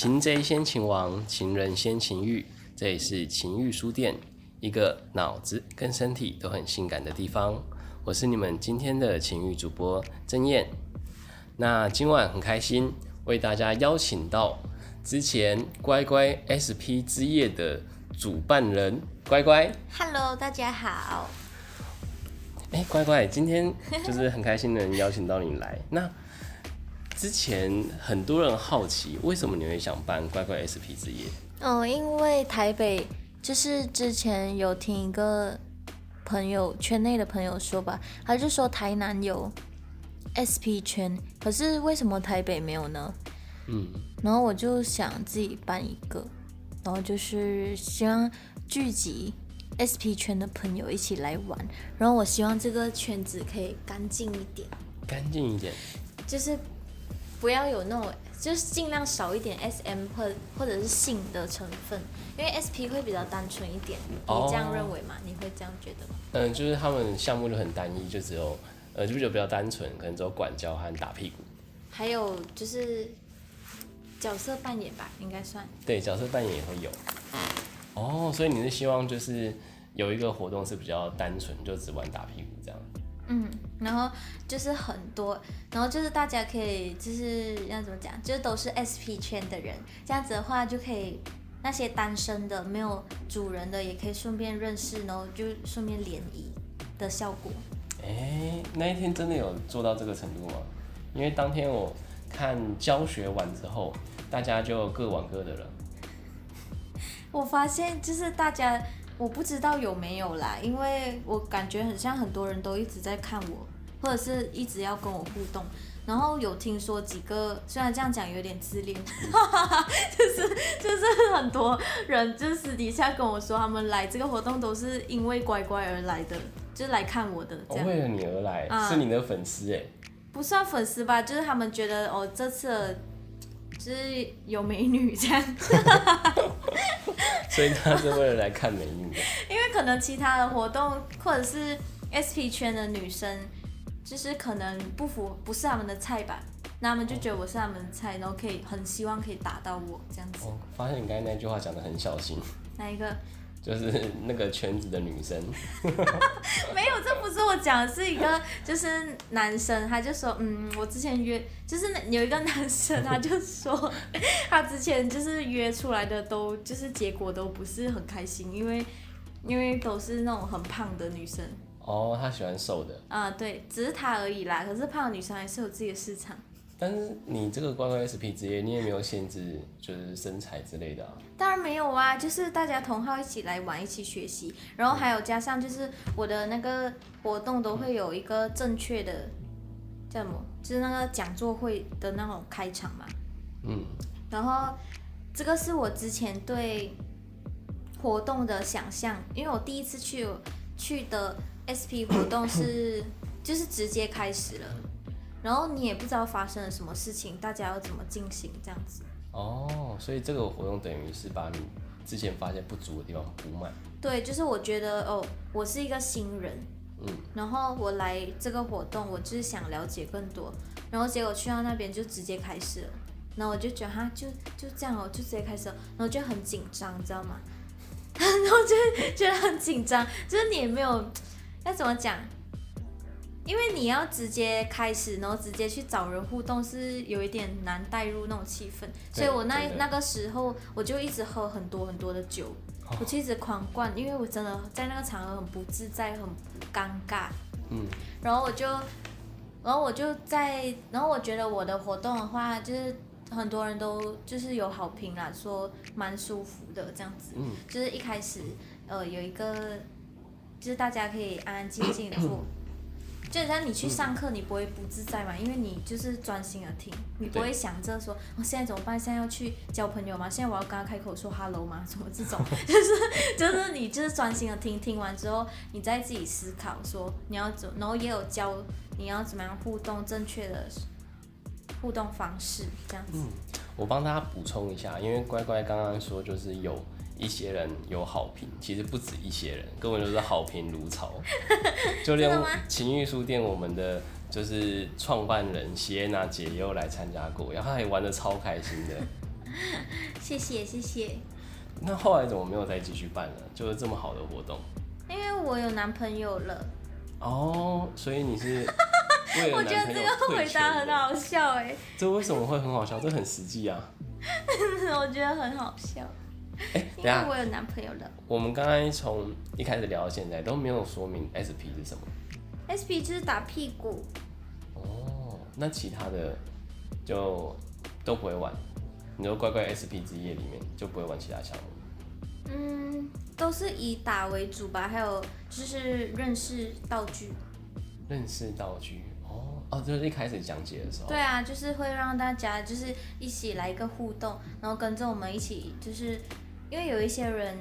擒贼先擒王，情人先擒欲。这里是情欲书店，一个脑子跟身体都很性感的地方。我是你们今天的情欲主播曾燕。那今晚很开心，为大家邀请到之前乖乖 SP 之夜的主办人乖乖。Hello，大家好。哎、乖乖，今天就是很开心能邀请到你来。那之前很多人好奇，为什么你会想办乖乖 SP 之夜？嗯，因为台北就是之前有听一个朋友圈内的朋友说吧，他就说台南有 SP 圈，可是为什么台北没有呢？嗯，然后我就想自己办一个，然后就是希望聚集 SP 圈的朋友一起来玩，然后我希望这个圈子可以干净一点，干净一点。就是不要有那种，就是尽量少一点 SM 或或者是性的成分，因为 SP 会比较单纯一点。你哦这样认为吗？你会这样觉得吗？嗯，就是他们项目就很单一，就只有呃，就就比较单纯，可能只有管教和打屁股。还有就是角色扮演吧，应该算。对，角色扮演也会有。哦，所以你是希望就是有一个活动是比较单纯，就只玩打屁股这样。嗯，然后就是很多，然后就是大家可以就是要怎么讲，就是都是 SP 圈的人，这样子的话就可以那些单身的没有主人的也可以顺便认识，然后就顺便联谊的效果。哎、那一天真的有做到这个程度吗？因为当天我看教学完之后，大家就各玩各的了。我发现就是大家，我不知道有没有啦，因为我感觉很像很多人都一直在看我，或者是一直要跟我互动。然后有听说几个，虽然这样讲有点自恋，就是就是很多人就私底下跟我说，他们来这个活动都是因为乖乖而来的，就是来看我的这我、样。为了你而来，啊是你的粉丝哎。不算粉丝吧，就是他们觉得哦，这次就是有美女这样。所以他是为了来看美女的。因为可能其他的活动或者是 SP 圈的女生，就是可能不符不是他们的菜吧，那他们就觉得我是他们的菜，然后可以很希望可以打到我这样子。我发现你刚才那句话讲的很小心，哪一个？就是 那个圈子的女生。没有，这不是我讲的，是一个就是男生，他就说，嗯，我之前约就是那有一个男生，他就说 他之前就是约出来的都就是结果都不是很开心，因为因为都是那种很胖的女生。哦，他喜欢瘦的，啊、对，只是他而已啦。可是胖的女生还是有自己的市场。但是你这个乖乖 SP 职业，你也没有限制，就是身材之类的啊。当然没有啊，就是大家同号一起来玩，一起学习，然后还有加上就是我的那个活动都会有一个正确的叫什么，就是那个讲座会的那种开场嘛。嗯，然后这个是我之前对活动的想象，因为我第一次去去的 SP 活动是就是直接开始了，然后你也不知道发生了什么事情，大家要怎么进行这样子。哦，所以这个活动等于是把你之前发现不足的地方补满。对，就是我觉得哦，我是一个新人，嗯，然后我来这个活动，我就是想了解更多，然后结果去到那边就直接开始了，然后我就觉得哈，就就这样哦，就直接开始了，然后就很紧张，你知道吗？然后就觉得很紧张，就是你也没有要怎么讲，因为你要直接开始，然后直接去找人互动，是有一点难带入那种气氛，所以我那那个时候我就一直喝很多很多的酒，我就一直狂灌，因为我真的在那个场合很不自在，很尴尬。嗯，然后我就，然后我就在，然后我觉得我的活动的话，就是很多人都就是有好评啦，说蛮舒服的这样子。嗯，就是一开始呃有一个，就是大家可以安安静静的做。就像你去上课，你不会不自在嘛，因为你就是专心的听，你不会想着说，我、现在怎么办？现在要去交朋友吗？现在我要跟他开口说 hello 吗？什么这种，就 是就是你就是专心的听，听完之后，你再自己思考说你要怎，然后也有教你要怎么样互动，正确的互动方式这样子。我帮大家补充一下，因为乖乖刚刚说就是有一些人有好评，其实不止一些人，根本就是好评如潮。就连情欲书店我们的就是创办人谢娜姐也有来参加过，然后她也玩的超开心的。谢谢谢谢。那后来怎么没有再继续办了？就是这么好的活动。因为我有男朋友了。哦，所以你是 我觉得这个回？答很好笑哎，这为什么会很好笑？这很实际啊。我觉得很好笑，因为，我有男朋友了。我们刚刚从一开始聊到现在都没有说明 SP 是什么。SP 就是打屁股，哦，那其他的就都不会玩。你就乖乖 SP 之夜里面就不会玩其他项目。嗯，都是以打为主吧，还有就是认识道具。认识道具哦哦，就是一开始讲解的时候。对啊，就是会让大家就是一起来一个互动，然后跟着我们一起，就是因为有一些人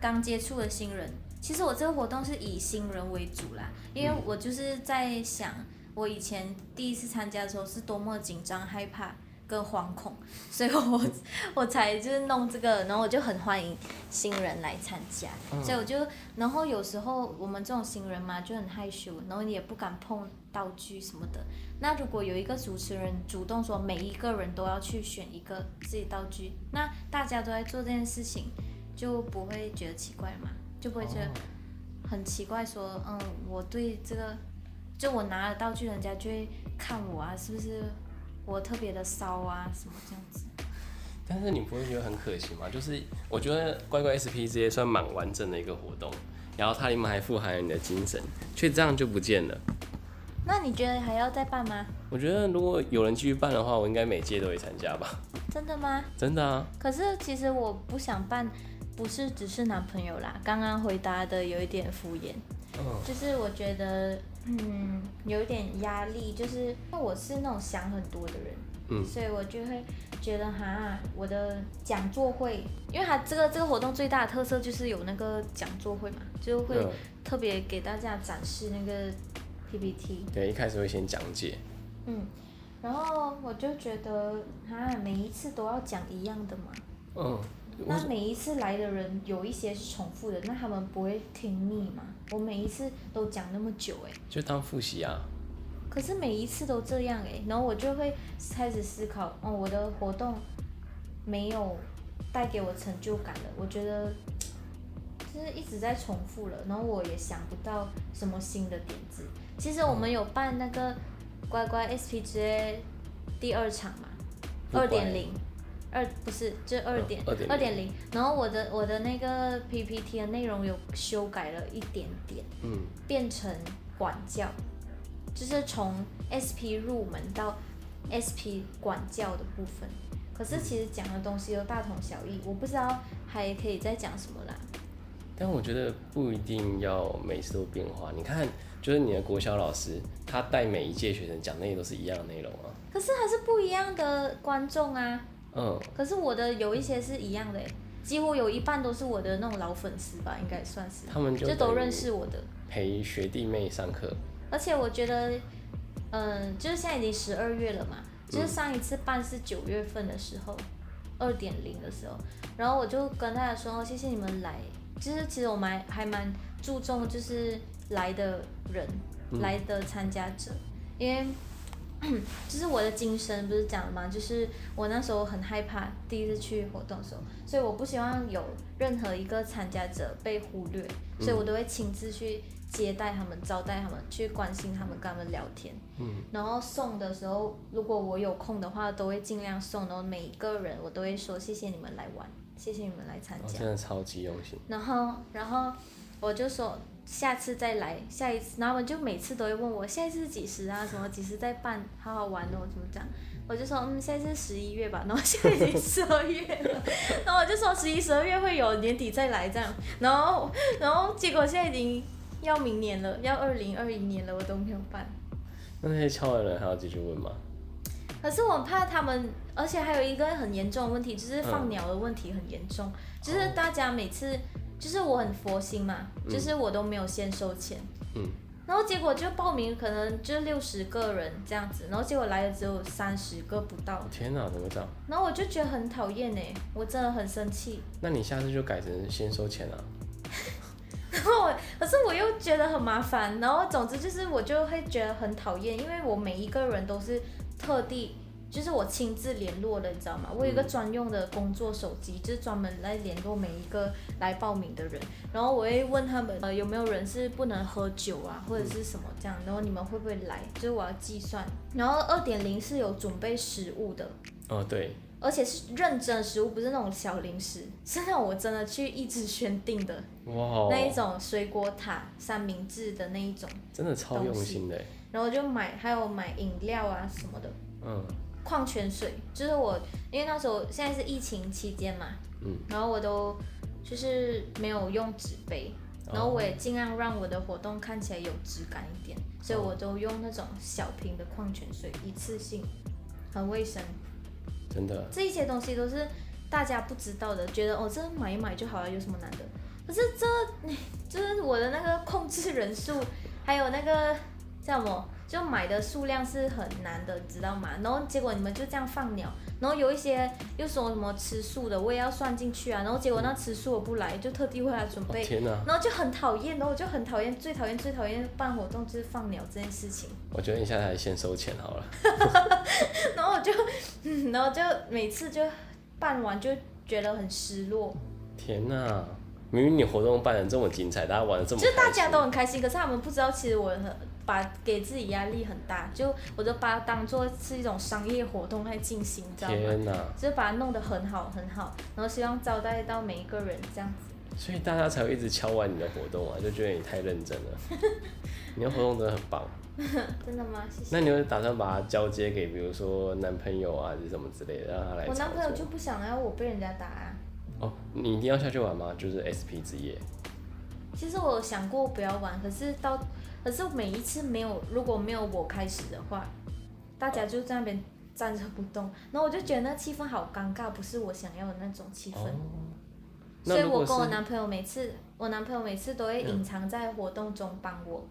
刚接触的新人，其实我这个活动是以新人为主啦，因为我就是在想，我以前第一次参加的时候是多么紧张、害怕跟惶恐，所以我我才就是弄这个，然后我就很欢迎新人来参加，所以我就，然后有时候我们这种新人嘛就很害羞，然后你也不敢碰道具什么的。那如果有一个主持人主动说每一个人都要去选一个自己道具，那大家都在做这件事情，就不会觉得奇怪嘛，就不会觉得很奇怪说，嗯，我对这个，就我拿了道具，人家就会看我啊，是不是我特别的骚啊，什么这样子。但是你不会觉得很可惜吗？就是我觉得乖乖 SP 这些算蛮完整的一个活动，然后它里面还富含了你的精神，却这样就不见了。那你觉得还要再办吗？我觉得如果有人继续办的话，我应该每届都会参加吧。真的吗？真的啊，可是其实我不想办，不是只是男朋友啦。刚刚回答的有一点敷衍，嗯，就是我觉得嗯有一点压力，就是因为我是那种想很多的人，嗯。所以我就会觉得哈，我的讲座会，因为它这个这个活动最大的特色就是有那个讲座会嘛，就会嗯。特别给大家展示那个 PPT，对，一开始会先讲解，嗯，然后我就觉得哈，每一次都要讲一样的嘛。嗯，我那每一次来的人有一些是重复的，那他们不会听腻吗？我每一次都讲那么久哎、就当复习啊。可是每一次都这样哎、然后我就会开始思考，哦，我的活动没有带给我成就感了，我觉得就是一直在重复了，然后我也想不到什么新的点子。其实我们有办那个乖乖 SPGA 第二场嘛，二点零，二不是就二点嗯2.0二点零，然后我的我的那个 PPT 的内容有修改了一点点，嗯，变成管教，就是从 SP 入门到 SP 管教的部分。可是其实讲的东西都大同小异，我不知道还可以再讲什么啦。但我觉得不一定要每次都变化。你看，就是你的国小老师，他带每一届学生讲那些都是一样的内容啊。可是还是不一样的观众啊。嗯，可是我的有一些是一样的欸，几乎有一半都是我的那种老粉丝吧，应该算是，他们就就都认识我的。陪学弟妹上课。而且我觉得，嗯，就是现在已经十二月了嘛，就是上一次办是九月份的时候，二点零的时候，然后我就跟大家说，哦谢谢你们来，就是其实我们还还蛮注重就是来的人，来的参加者，因为。就是我的精神不是讲了吗？就是我那时候很害怕第一次去活动的时候，所以我不希望有任何一个参加者被忽略，所以我都会亲自去接待他们、招待他们，去关心他们、跟他们聊天。嗯，然后送的时候，如果我有空的话，都会尽量送。然后每一个人我都会说谢谢你们来玩，谢谢你们来参哦，加。真的超级用心。然后，然后我就说下次再来，下一次，然后他们就每次都会问我下一次是几时啊，什么几时再办，好好玩哦，怎么讲？我就说嗯，下一次是十一月吧，然后现在已经十二月了，然后我就说十一、十二月会有，年底再来这样，然后，然后结果现在已经要明年了，要二零二一年了，我都没有办。那那些敲的人还要继续问吗？可是我怕他们，而且还有一个很严重的问题，就是放嗯鸟的问题很严重。就是大家每次，就是我很佛心嘛，就是我都没有先收钱，嗯，然后结果就报名可能就六十个人这样子，然后结果来的只有三十个不到，天哪，怎么这样？然后我就觉得很讨厌哎，我真的很生气。那你下次就改成先收钱啊。然后我，可是我又觉得很麻烦，然后总之就是我就会觉得很讨厌，因为我每一个人都是特地就是我亲自联络的，你知道吗？我有一个专用的工作手机，就是专门来联络每一个来报名的人，然后我会问他们，呃，有没有人是不能喝酒啊，或者是什么这样，然后你们会不会来？就是我要计算。然后二点零是有准备食物的，哦，对，而且是认真的食物，不是那种小零食，是那种我真的去一直选定的哇，那一种水果塔、三明治的那一种，真的超用心的，然后就买，还有买饮料啊什么的。嗯，矿泉水，就是我，因为那时候现在是疫情期间嘛，嗯，然后我都就是没有用纸杯，然后我也尽量让我的活动看起来有质感一点，所以我都用那种小瓶的矿泉水，一次性，很卫生。真的，这一些东西都是大家不知道的，觉得哦这买一买就好了，有什么难的？可是这，就是我的那个控制人数，还有那个叫什么？就买的数量是很难的，知道吗？然后结果你们就这样放鸟，然后有一些又说什么吃素的，我也要算进去啊。然后结果那吃素的不来，就特地为他准备，天哪！然后就很讨厌，然后我就很讨厌，最讨厌最讨厌办活动就是放鸟这件事情。我觉得你现在还先收钱好了。然后我就，嗯，然后就每次就办完就觉得很失落。天哪！明明你活动办的这么精彩，大家玩的这么，就是大家都很开心，可是他们不知道，其实我很把给自己压力很大，就我就把它当做是一种商业活动在进行，你知道吗？天哪！就是把它弄得很好很好，然后希望招待到每一个人这样子。所以大家才会一直敲完你的活动啊，就觉得你太认真了。你的活动真的很棒。真的吗？谢谢。那你会打算把它交接给，比如说男朋友啊，还是什么之类的，让他来？我男朋友就不想要我被人家打啊。哦，你一定要下去玩吗？就是 SP 之夜。其实我想过不要玩，可是到，可是每一次没有，如果没有我开始的话，大家就在那边站着不动，然后我就觉得那气氛好尴尬，不是我想要的那种气氛。哦。所以我跟我男朋友每次，我男朋友每次都会隐藏在活动中帮我。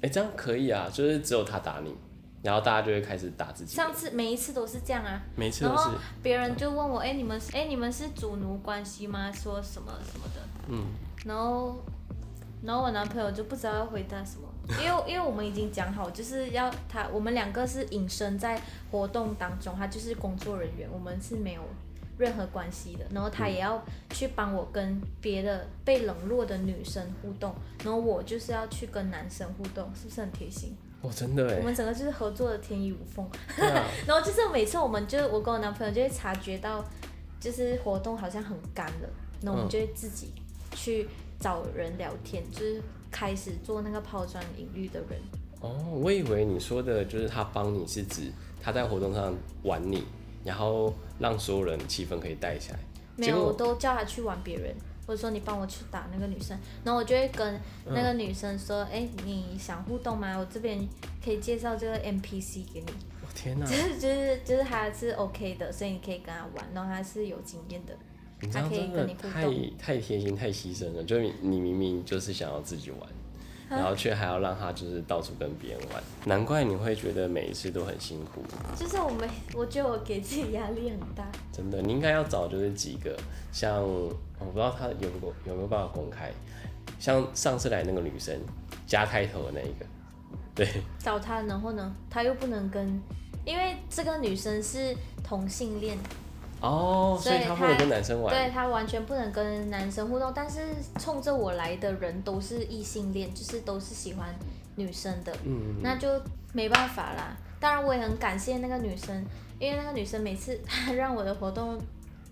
哎，这样可以啊，就是只有他打你，然后大家就会开始打自己。上次每一次都是这样啊，每次都是。别人就问我，哎，你们，哎，你们是主奴关系吗？说什么什么的。嗯。然后，然后我男朋友就不知道要回答什么，因为因为我们已经讲好，就是要他，我们两个是隐身在活动当中，他就是工作人员，我们是没有任何关系的。然后他也要去帮我跟别的被冷落的女生互动，然后我就是要去跟男生互动，是不是很贴心？哦，真的哎。我们整个就是合作的天衣无缝。啊。然后就是每次我们就我跟我男朋友就会察觉到，就是活动好像很干了，那我们就会自己。去找人聊天，就是开始做那个抛砖引玉的人。哦，我以为你说的就是他帮你是指他在活动上玩你，然后让所有人气氛可以带起来。没有，我都叫他去玩别人，或者说你帮我去打那个女生，然后我就会跟那个女生说：“哎，你想互动吗？我这边可以介绍这个 NPC 给你。”我天哪！就是就是就是他是 OK 的，所以你可以跟他玩，然后他是有经验的。你这样真的太太贴心太牺牲了，就你你明明就是想要自己玩，然后却还要让他就是到处跟别人玩，难怪你会觉得每一次都很辛苦。就是我没，我觉得我给自己压力很大。真的，你应该要找就是几个，像我不知道他有没有有没有办法公开，像上次来那个女生加开头的那一个，对。找他，然后呢，他又不能跟，因为这个女生是同性恋。哦，所以他不能跟男生玩，对他完全不能跟男生互动。但是冲着我来的人都是异性恋，就是都是喜欢女生的，嗯，那就没办法啦。当然我也很感谢那个女生，因为那个女生每次 她让我的活动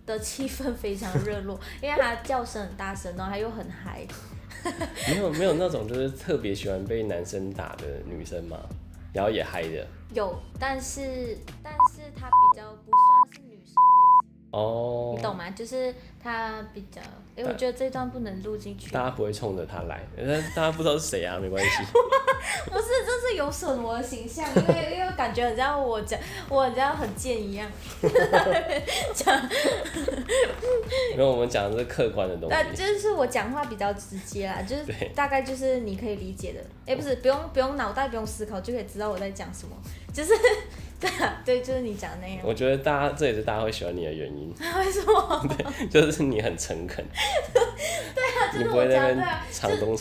的气氛非常热络，因为她叫声很大声，然后她又很嗨。没有没有那种就是特别喜欢被男生打的女生吗？然后也嗨的。有，但是但是她比较不。哦，你懂吗？就是他比较，因为我觉得这段不能录进去。大家不会冲着他来，但大家不知道是谁啊，没关系。不是，这是有损我的形象，因为因为感觉很像我讲，我很像很贱一样。讲，因为我们讲的是客观的东西。那就是我讲话比较直接啦，就是大概就是你可以理解的。哎，不是，不用不用脑袋不用思考就可以知道我在讲什么，就是。对，就是你讲那样。我觉得大家这也是大家会喜欢你的原因。为什么？对，就是你很诚恳。对啊，就是我讲对啊。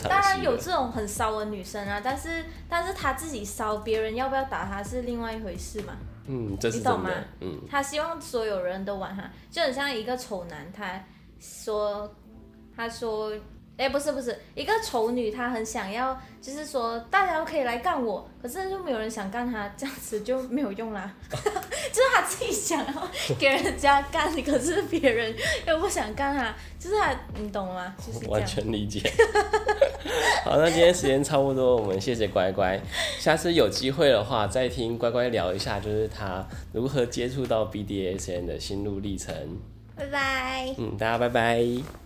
当然有这种很骚的女生啊，但是但是她自己骚，别人要不要打她是另外一回事嘛。嗯，这是你懂吗她希望所有人都玩她，就很像一个丑男，他说，他说，哎、不是不是，一个丑女，她很想要，就是说大家都可以来干我，可是就没有人想干她，这样子就没有用啦。就是她自己想要给人家干，可是别人又不想干她，就是她，你懂吗？就是完。全理解。好，那今天时间差不多，我们谢谢乖乖。下次有机会的话，再听乖乖聊一下，就是她如何接触到 BDSN 的心路历程。拜拜。嗯，大家拜拜。